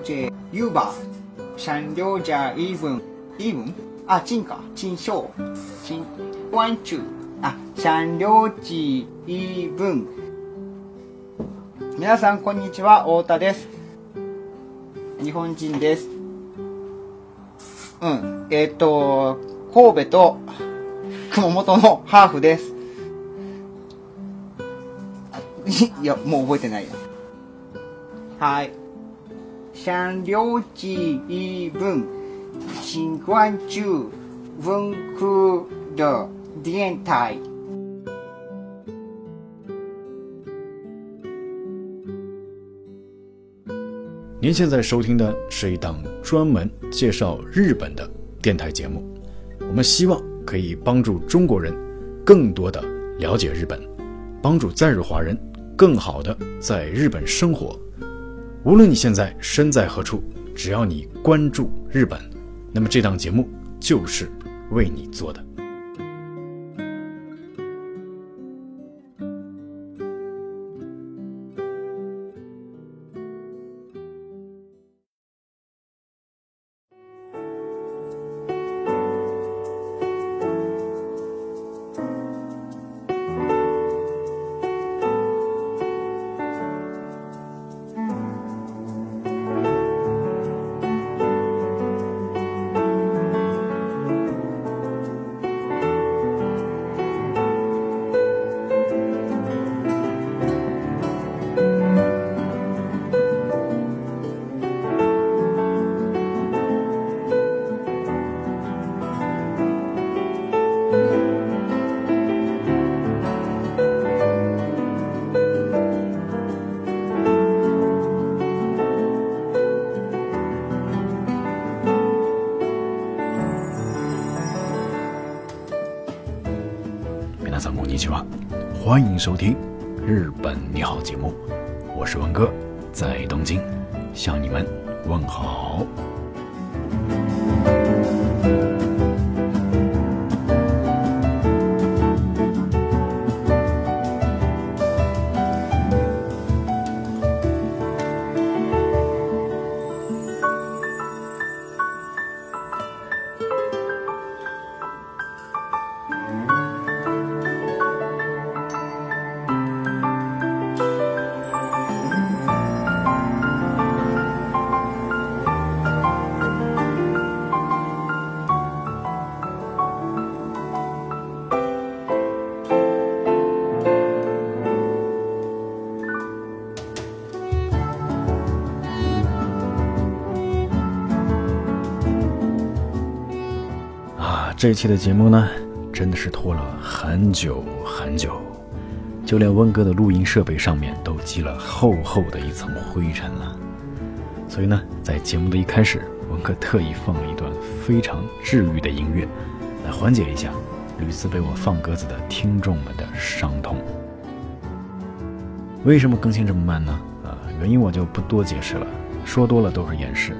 者ユーバー。三両者イーブン。イーブン？あ金か。金賞金ワンチュー。あ三両地イーブン。皆さんこんにちは。太田です。日本人です。うん。えっ、と神戸と熊本のハーフです。いやもう覚えてないよはい。想了解一本新关注文库的电台您现在收听的是一档专门介绍日本的电台节目，我们希望可以帮助中国人更多的了解日本，帮助在日华人更好的在日本生活。无论你现在身在何处，只要你关注日本，那么这档节目就是为你做的。皆さんこんにちは，欢迎收听《日本你好》节目，我是文哥，在东京向你们问好。 这一期的节目呢，真的是拖了很久很久，就连温哥的录音设备上面都积了厚厚的一层灰尘了。所以呢，在节目的一开始，温哥特意放了一段非常治愈的音乐，来缓解一下屡次被我放鸽子的听众们的伤痛。为什么更新这么慢呢？啊，原因我就不多解释了，说多了都是掩饰。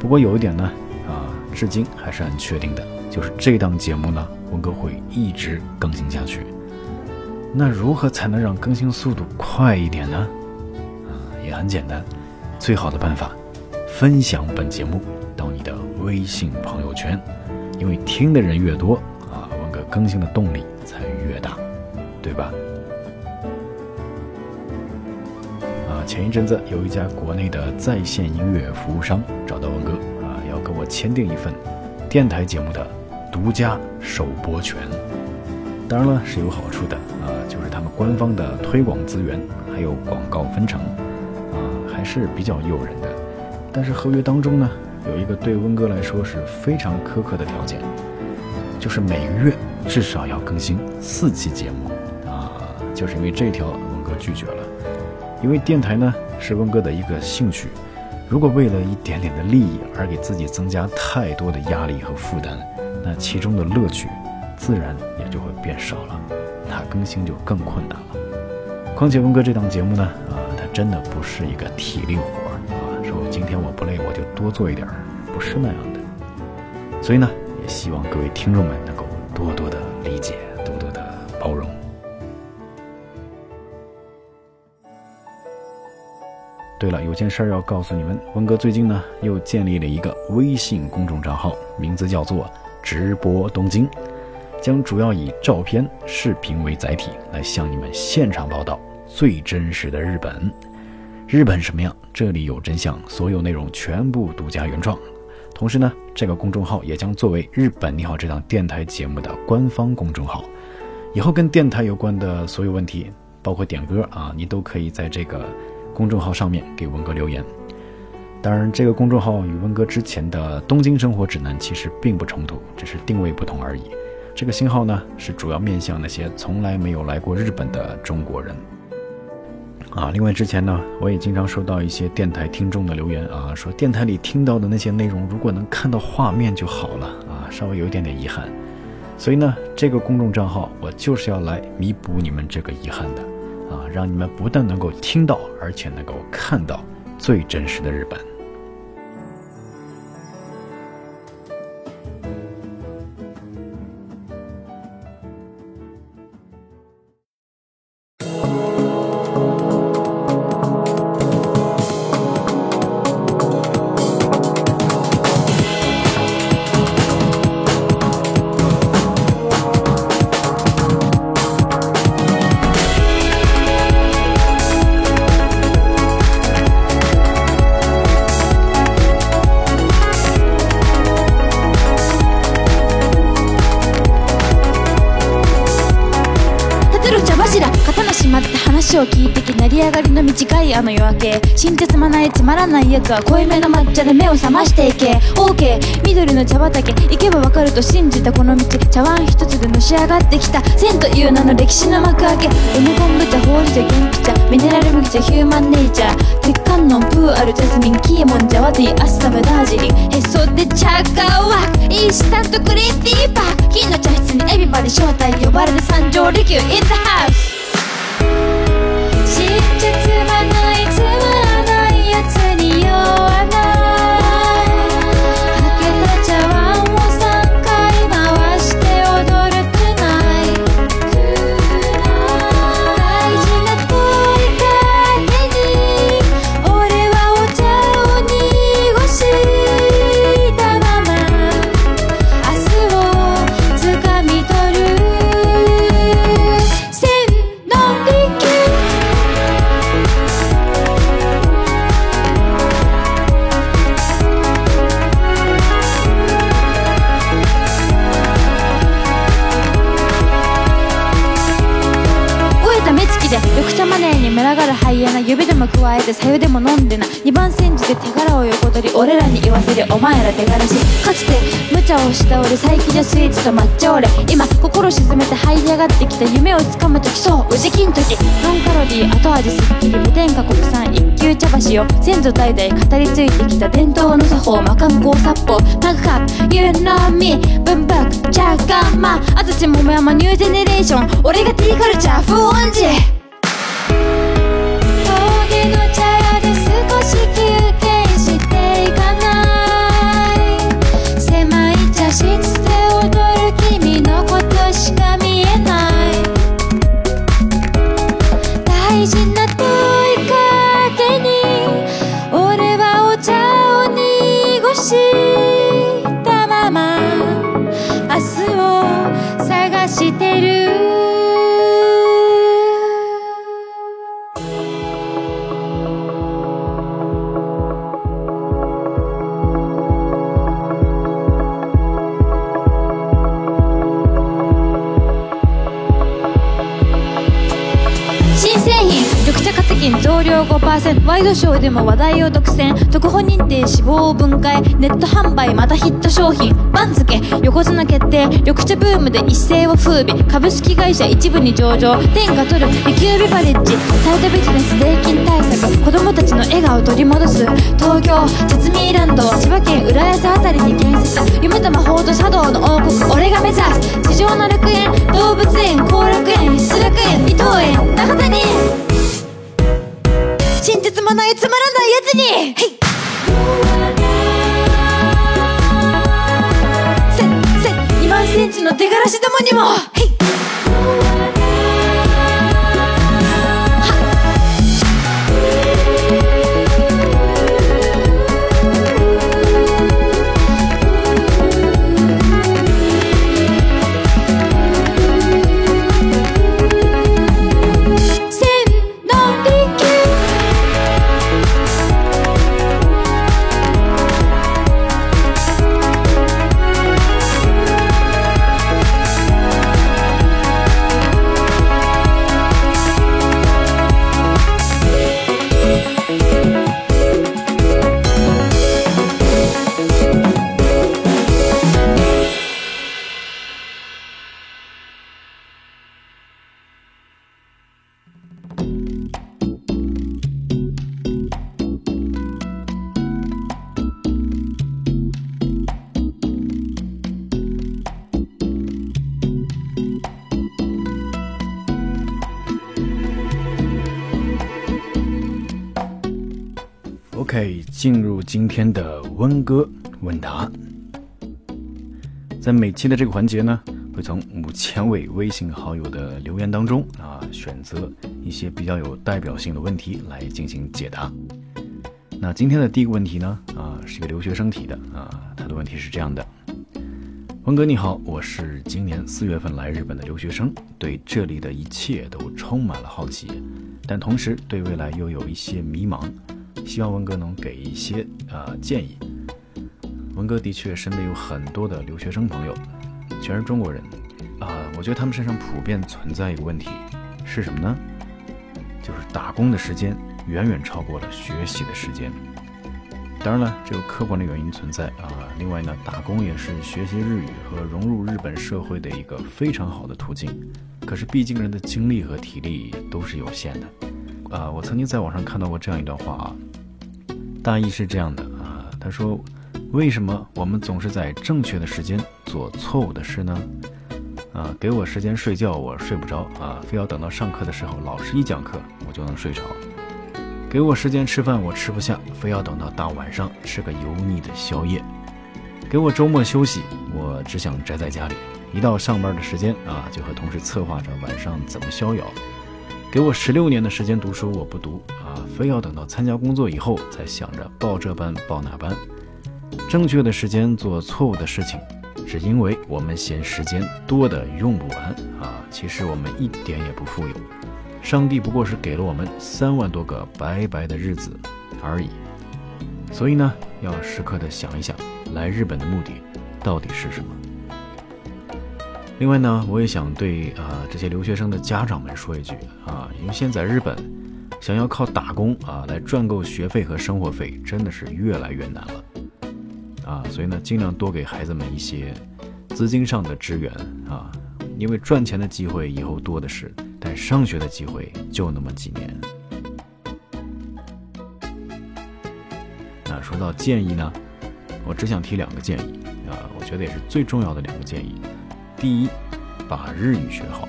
不过有一点呢，啊，至今还是很确定的，就是这档节目呢，文哥会一直更新下去。那如何才能让更新速度快一点呢？啊，也很简单，最好的办法，分享本节目到你的微信朋友圈，因为听的人越多，啊，文哥更新的动力才越大，对吧？啊，前一阵子有一家国内的在线音乐服务商找到文哥啊，要跟我签订一份电台节目的独家首播权。当然了，是有好处的啊，就是他们官方的推广资源还有广告分成啊，还是比较诱人的。但是合约当中呢，有一个对温哥来说是非常苛刻的条件，就是每个月至少要更新四期节目啊。就是因为这条，温哥拒绝了。因为电台呢是温哥的一个兴趣，如果为了一点点的利益而给自己增加太多的压力和负担，那其中的乐趣自然也就会变少了，那更新就更困难了。况且文哥这档节目呢，啊，它真的不是一个体力活儿啊，说今天我不累我就多做一点儿，不是那样的。所以呢，也希望各位听众们能够多多的理解，多多的包容。对了，有件事儿要告诉你们，文哥最近呢又建立了一个微信公众账号，名字叫做“直播东京”，将主要以照片、视频为载体，来向你们现场报道最真实的日本。日本什么样？这里有真相，所有内容全部独家原创。同时呢，这个公众号也将作为《日本你好》这档电台节目的官方公众号。以后跟电台有关的所有问题，包括点歌啊，你都可以在这个。公众号上面给文哥留言，当然，这个公众号与温哥之前的《东京生活指南》其实并不冲突，只是定位不同而已。这个新号呢，是主要面向那些从来没有来过日本的中国人。啊，另外之前呢，我也经常收到一些电台听众的留言啊，说电台里听到的那些内容，如果能看到画面就好了啊，稍微有一点点遗憾。所以呢，这个公众账号我就是要来弥补你们这个遗憾的。啊，让你们不但能够听到，而且能够看到最真实的日本。いあの夜明け。新鉄まないつまらないやつは濃いめの抹茶で目を覚ましていけ。OK 緑の茶畑。行けばわかると信じたこの道。茶碗一つでのし上がってきた。千という名の歴史の幕開け。梅昆布茶ほうじ茶元気茶。ミネラル麦茶ヒューマンネイチャー。鉄観音プーアルジャスミンキーモンジャワティアッサムダージリン。へそで茶がわインスタントグリーティーパー。金の茶室にエビバデ招待。呼ばれる三条利休 in the house 加お前ら手柄しかつて無茶をした俺最近のスイーツと抹茶俺。今心沈めて這い上がってきた夢をつかむ時そう宇治金時。ノンカロリー後味すっきり無添加国産一級茶箸を先祖代々語り継いできた伝統の作法魔漢光殺法。タグカップ You know me 文福チャーガンマ。安土桃山ニュージェネレーション。俺が T カルチャー風音痴ワイドショーでも話題を独占特保認定脂肪分解ネット販売またヒット商品。番付横綱決定緑茶ブームで一世を風靡株式会社一部に上場天下取るリキュービバレッジサイドビジネス税金対策子供たちの笑顔を取り戻す東京ジャズミーランド千葉県浦安あたりに建設夢と魔法と茶道の王国俺が目指す地上の楽園動物園後楽園失楽園伊藤園中谷まないつまらないやつに。せせ2万センチの手柄しどもにも。OK，进入今天的温哥问答。在每期的这个环节呢，会从五千位微信好友的留言当中啊，选择一些比较有代表性的问题来进行解答。那今天的第一个问题呢，啊，是一个留学生提的啊，他的问题是这样的：温哥你好，我是今年四月份来日本的留学生，对这里的一切都充满了好奇，但同时对未来又有一些迷茫，希望文哥能给一些啊建议。文哥的确身边有很多的留学生朋友，全是中国人，啊，我觉得他们身上普遍存在一个问题，是什么呢？就是打工的时间远远超过了学习的时间。当然了，这有客观的原因存在啊。另外呢，打工也是学习日语和融入日本社会的一个非常好的途径。可是，毕竟人的精力和体力都是有限的。啊，我曾经在网上看到过这样一段话啊，大意是这样的啊，他说。为什么我们总是在正确的时间做错误的事呢？啊，给我时间睡觉，我睡不着啊，非要等到上课的时候，老师一讲课，我就能睡着。给我时间吃饭，我吃不下，非要等到大晚上吃个油腻的宵夜。给我周末休息，我只想宅在家里。一到上班的时间啊，就和同事策划着晚上怎么逍遥。给我十六年的时间读书，我不读啊，非要等到参加工作以后才想着报这班报那班。正确的时间做错误的事情，是因为我们嫌时间多的用不完啊！其实我们一点也不富有，上帝不过是给了我们三万多个白白的日子而已。所以呢，要时刻的想一想，来日本的目的到底是什么？另外呢，我也想对啊这些留学生的家长们说一句啊，因为现在日本想要靠打工啊来赚够学费和生活费，真的是越来越难了。啊，所以呢，尽量多给孩子们一些资金上的支援啊，因为赚钱的机会以后多的是，但上学的机会就那么几年。那说到建议呢，我只想提两个建议啊，我觉得也是最重要的两个建议。第一，把日语学好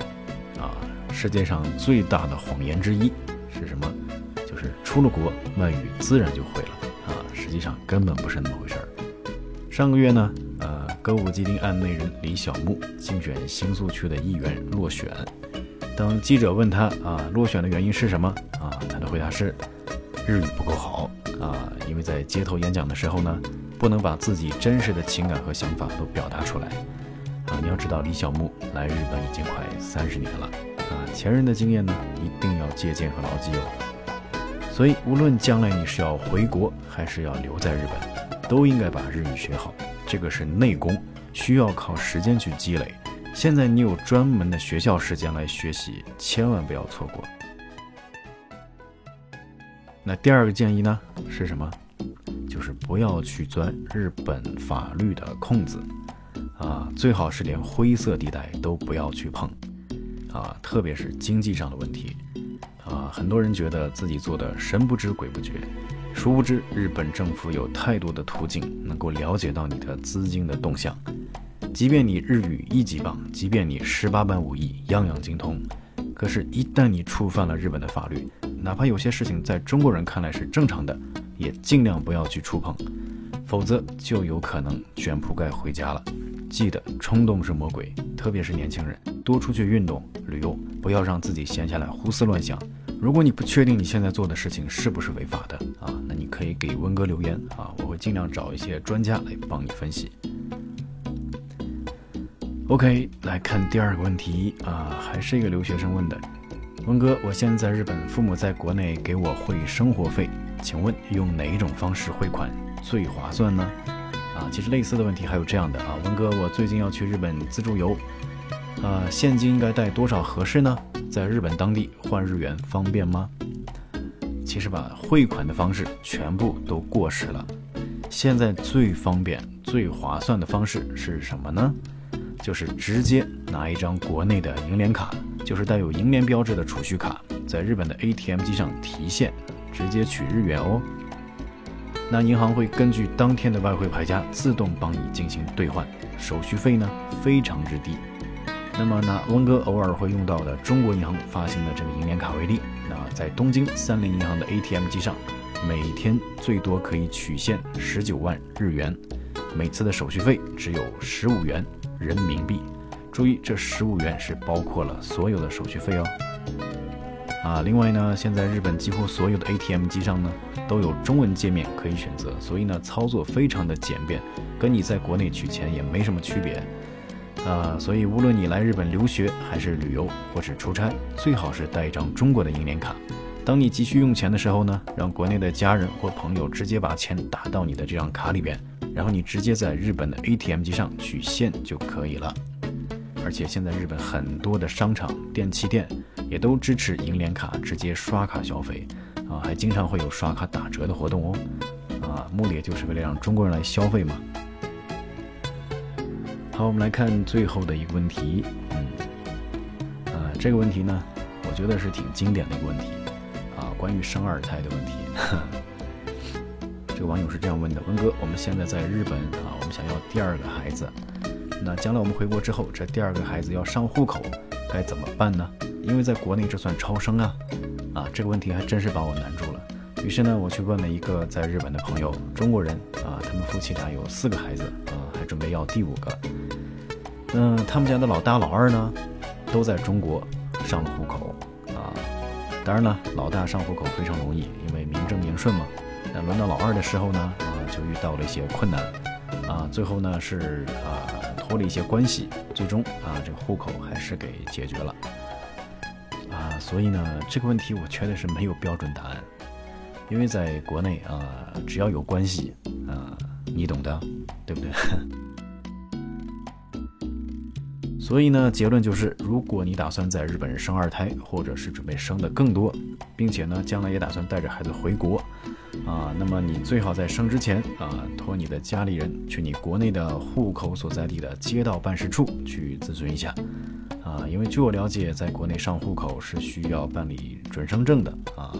啊，世界上最大的谎言之一是什么？就是出了国外语自然就会了啊，实际上根本不是那么回事儿。上个月呢，呃，歌舞伎町案内人李小牧竞选新宿区的议员落选。当记者问他啊，落选的原因是什么啊？他的回答是日语不够好啊，因为在街头演讲的时候呢，不能把自己真实的情感和想法都表达出来你要知道，李小牧来日本已经快三十年了啊，前人的经验呢，一定要借鉴和牢记哦。所以，无论将来你是要回国还是要留在日本。都应该把日语学好，这个是内功，需要靠时间去积累。现在你有专门的学校时间来学习，千万不要错过。那第二个建议呢是什么？就是不要去钻日本法律的空子，啊，最好是连灰色地带都不要去碰，啊，特别是经济上的问题，啊，很多人觉得自己做的神不知鬼不觉。殊不知，日本政府有太多的途径能够了解到你的资金的动向。即便你日语一级棒，即便你十八般武艺样样精通，可是，一旦你触犯了日本的法律，哪怕有些事情在中国人看来是正常的，也尽量不要去触碰，否则就有可能卷铺盖回家了。记得，冲动是魔鬼，特别是年轻人，多出去运动、旅游，不要让自己闲下来胡思乱想。如果你不确定你现在做的事情是不是违法的啊，那你可以给温哥留言啊，我会尽量找一些专家来帮你分析。OK，来看第二个问题啊，还是一个留学生问的，温哥，我现在在日本，父母在国内给我汇生活费，请问用哪一种方式汇款最划算呢？啊，其实类似的问题还有这样的啊，文哥，我最近要去日本自助游，啊，现金应该带多少合适呢？在日本当地换日元方便吗？其实吧，汇款的方式全部都过时了。现在最方便、最划算的方式是什么呢？就是直接拿一张国内的银联卡，就是带有银联标志的储蓄卡，在日本的 ATM 机上提现，直接取日元哦。那银行会根据当天的外汇牌价自动帮你进行兑换，手续费呢非常之低。那么拿温哥偶尔会用到的中国银行发行的这个银联卡为例，那在东京三菱银行的 ATM 机上，每天最多可以取现十九万日元，每次的手续费只有十五元人民币。注意，这十五元是包括了所有的手续费哦。啊，另外呢，现在日本几乎所有的 ATM 机上呢都有中文界面可以选择，所以呢操作非常的简便，跟你在国内取钱也没什么区别。啊，所以无论你来日本留学还是旅游或是出差，最好是带一张中国的银联卡。当你急需用钱的时候呢，让国内的家人或朋友直接把钱打到你的这张卡里边，然后你直接在日本的 ATM 机上取现就可以了。而且现在日本很多的商场、电器店也都支持银联卡直接刷卡消费，啊，还经常会有刷卡打折的活动哦，啊，目的就是为了让中国人来消费嘛。好，我们来看最后的一个问题，嗯，啊，这个问题呢，我觉得是挺经典的一个问题，啊，关于生二胎的问题。这个网友是这样问的：文哥，我们现在在日本啊，我们想要第二个孩子。那将来我们回国之后，这第二个孩子要上户口，该怎么办呢？因为在国内这算超生啊，啊，这个问题还真是把我难住了。于是呢，我去问了一个在日本的朋友，中国人啊，他们夫妻俩有四个孩子啊，还准备要第五个。那，他们家的老大老二呢，都在中国上了户口啊。当然了，老大上户口非常容易，因为名正言顺嘛。那轮到老二的时候呢，啊，就遇到了一些困难啊。最后呢，是啊。脱了一些关系，最终啊，这个户口还是给解决了啊。所以呢，这个问题我觉得是没有标准答案，因为在国内啊，只要有关系啊，你懂的，对不对？所以呢，结论就是，如果你打算在日本生二胎，或者是准备生的更多，并且呢，将来也打算带着孩子回国。啊，那么你最好在生之前啊，托你的家里人去你国内的户口所在地的街道办事处去咨询一下，啊，因为据我了解，在国内上户口是需要办理准生证的啊。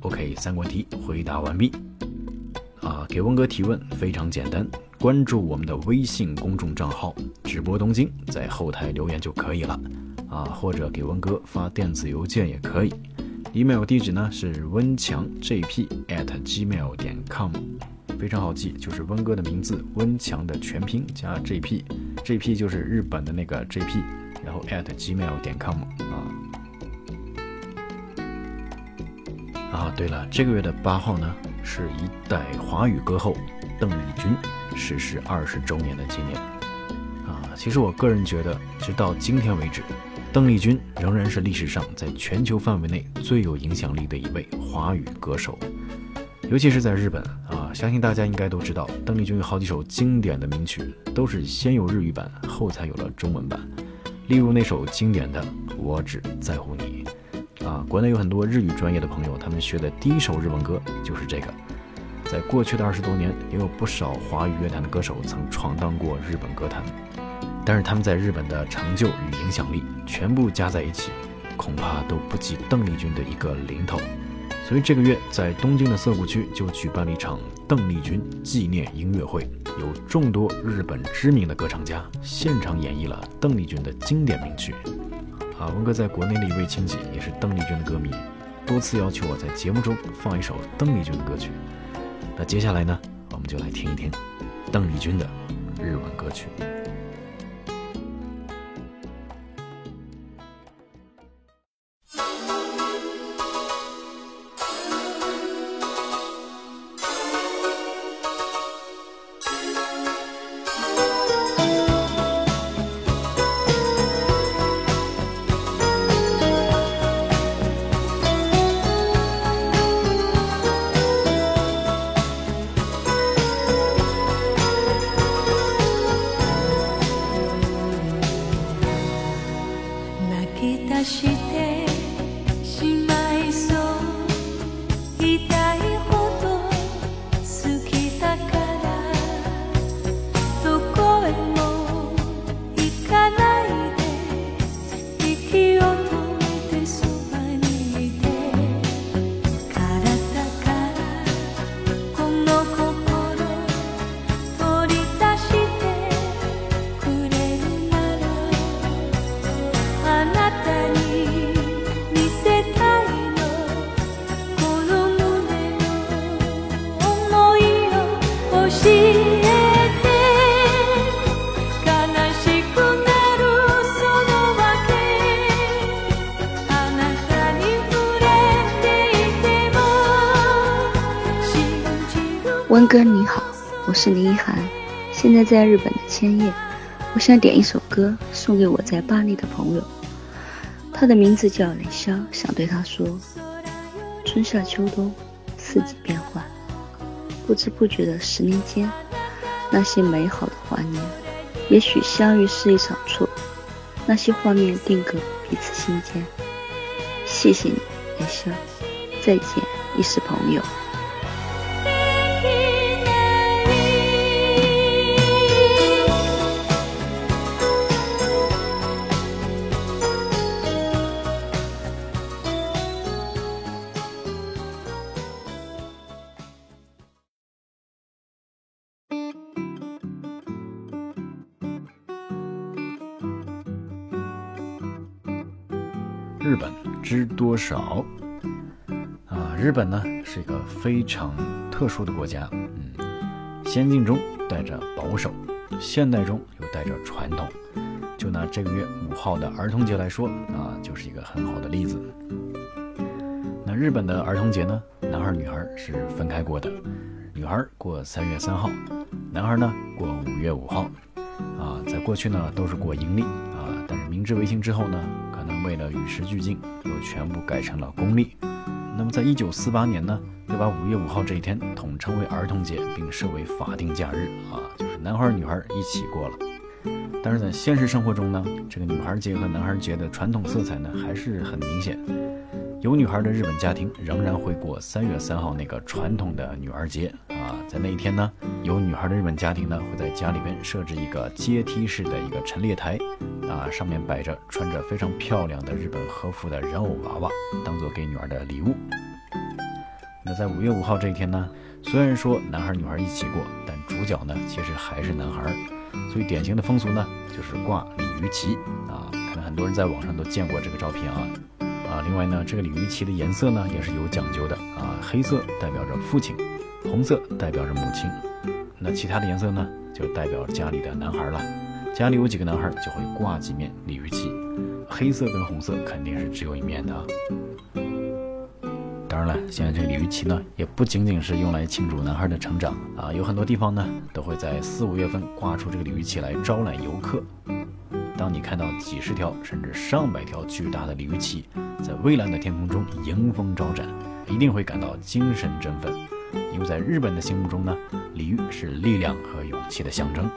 OK，三个问题回答完毕。啊，给温哥提问非常简单，关注我们的微信公众账号“直播东京”，在后台留言就可以了，啊，或者给温哥发电子邮件也可以。Email 地址呢是温强 jp at gmail 点 com，非常好记，就是温哥的名字温强的全拼加 jp，jp 就是日本的那个 jp，然后 at gmail 点 com 啊。啊，对了，这个月的八号呢是一代华语歌后邓丽君逝世二十周年的纪念。啊，其实我个人觉得，直到今天为止。邓丽君仍然是历史上在全球范围内最有影响力的一位华语歌手，尤其是在日本啊，相信大家应该都知道，邓丽君有好几首经典的名曲都是先有日语版，后才有了中文版。例如那首经典的《我只在乎你》，啊，国内有很多日语专业的朋友，他们学的第一首日文歌就是这个。在过去的二十多年，也有不少华语乐坛的歌手曾闯荡过日本歌坛。但是他们在日本的成就与影响力全部加在一起，恐怕都不及邓丽君的一个零头。所以这个月在东京的涩谷区就举办了一场邓丽君纪念音乐会，有众多日本知名的歌唱家现场演绎了邓丽君的经典名曲。啊，文哥在国内的一位亲戚也是邓丽君的歌迷，多次要求我在节目中放一首邓丽君的歌曲。那接下来呢，我们就来听一听邓丽君的日文歌曲。在日本的千叶，我想点一首歌送给我在巴黎的朋友，他的名字叫雷潇，想对他说：春夏秋冬，四季变换，不知不觉的十年间，那些美好的怀念，也许相遇是一场错，那些画面定格彼此心间。谢谢你，雷潇，再见，亦是朋友。多少？啊，日本呢是一个非常特殊的国家，嗯，先进中带着保守，现代中又带着传统。就拿这个月五号的儿童节来说，啊，就是一个很好的例子。那日本的儿童节呢，男孩女孩是分开过的，女孩过三月三号，男孩呢过五月五号。啊，在过去呢都是过阴历啊，但是明治维新之后呢。为了与时俱进，又全部改成了公历。那么，在一九四八年呢，又把五月五号这一天统称为儿童节，并设为法定假日啊，就是男孩女孩一起过了。但是在现实生活中呢，这个女孩节和男孩节的传统色彩呢还是很明显。有女孩的日本家庭仍然会过三月三号那个传统的女儿节啊，在那一天呢，有女孩的日本家庭呢会在家里边设置一个阶梯式的一个陈列台。啊，上面摆着穿着非常漂亮的日本和服的人偶娃娃，当做给女儿的礼物。那在五月五号这一天呢，虽然说男孩女孩一起过，但主角呢其实还是男孩。所以典型的风俗呢就是挂鲤鱼旗啊，可能很多人在网上都见过这个照片啊。啊，另外呢，这个鲤鱼旗的颜色呢也是有讲究的啊，黑色代表着父亲，红色代表着母亲，那其他的颜色呢就代表家里的男孩了。家里有几个男孩，就会挂几面鲤鱼旗，黑色跟红色肯定是只有一面的啊。当然了，现在这个鲤鱼旗呢，也不仅仅是用来庆祝男孩的成长啊，有很多地方呢，都会在四五月份挂出这个鲤鱼旗来招揽游客。当你看到几十条甚至上百条巨大的鲤鱼鳍在蔚蓝的天空中迎风招展，一定会感到精神振奋，因为在日本的心目中呢，鲤鱼是力量和勇气的象征。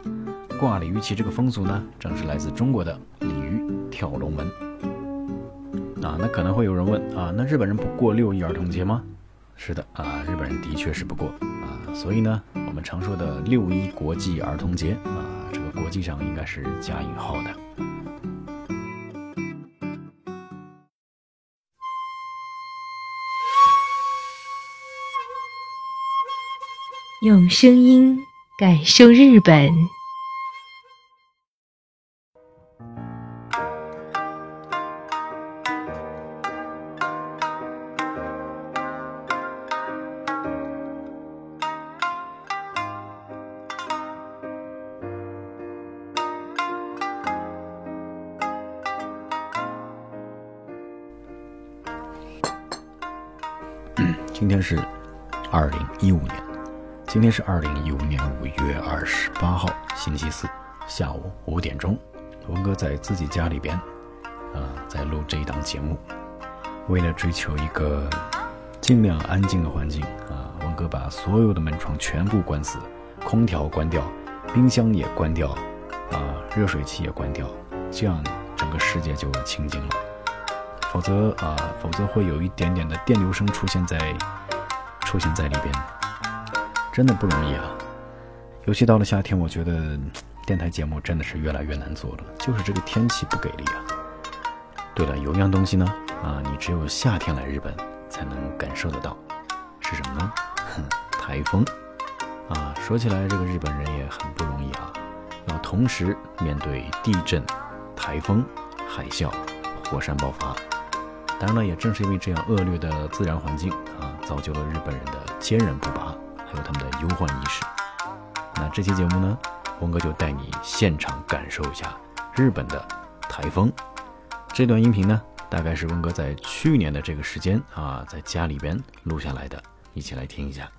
挂鲤鱼旗这个风俗呢，正是来自中国的鲤鱼跳龙门。啊，那可能会有人问啊，那日本人不过六一儿童节吗？是的啊，日本人的确是不过啊，所以呢，我们常说的六一国际儿童节啊，这个国际上应该是加引号的。用声音感受日本。一五年，今天是二零一五年五月二十八号，星期四下午五点钟，文哥在自己家里边，啊，在录这一档节目。为了追求一个尽量安静的环境，啊，文哥把所有的门窗全部关死，空调关掉，冰箱也关掉，啊，热水器也关掉，这样整个世界就清静了。否则啊，否则会有一点点的电流声出现在出现在里边，真的不容易啊。尤其到了夏天，我觉得电台节目真的是越来越难做了，就是这个天气不给力啊。对了，有一样东西呢，啊，你只有夏天来日本才能感受得到，是什么呢？哼，台风啊。说起来，这个日本人也很不容易啊，要同时面对地震、台风、海啸、火山爆发。当然了，也正是因为这样恶劣的自然环境啊，造就了日本人的坚韧不拔，还有他们的忧患意识。那这期节目呢，峰哥就带你现场感受一下日本的台风。这段音频呢，大概是温哥在去年的这个时间啊，在家里边录下来的，一起来听一下。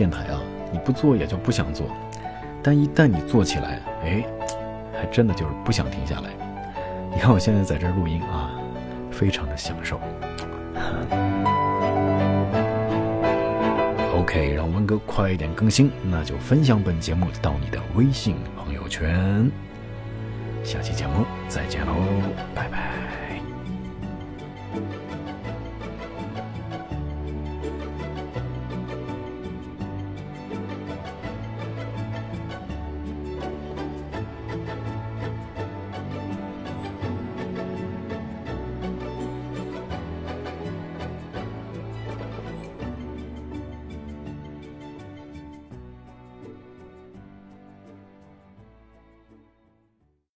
电台啊，你不做也就不想做，但一旦你做起来，哎，还真的就是不想停下来。你看我现在在这录音啊，非常的享受。OK，让温哥快一点更新，那就分享本节目到你的微信朋友圈。下期节目再见喽，拜拜。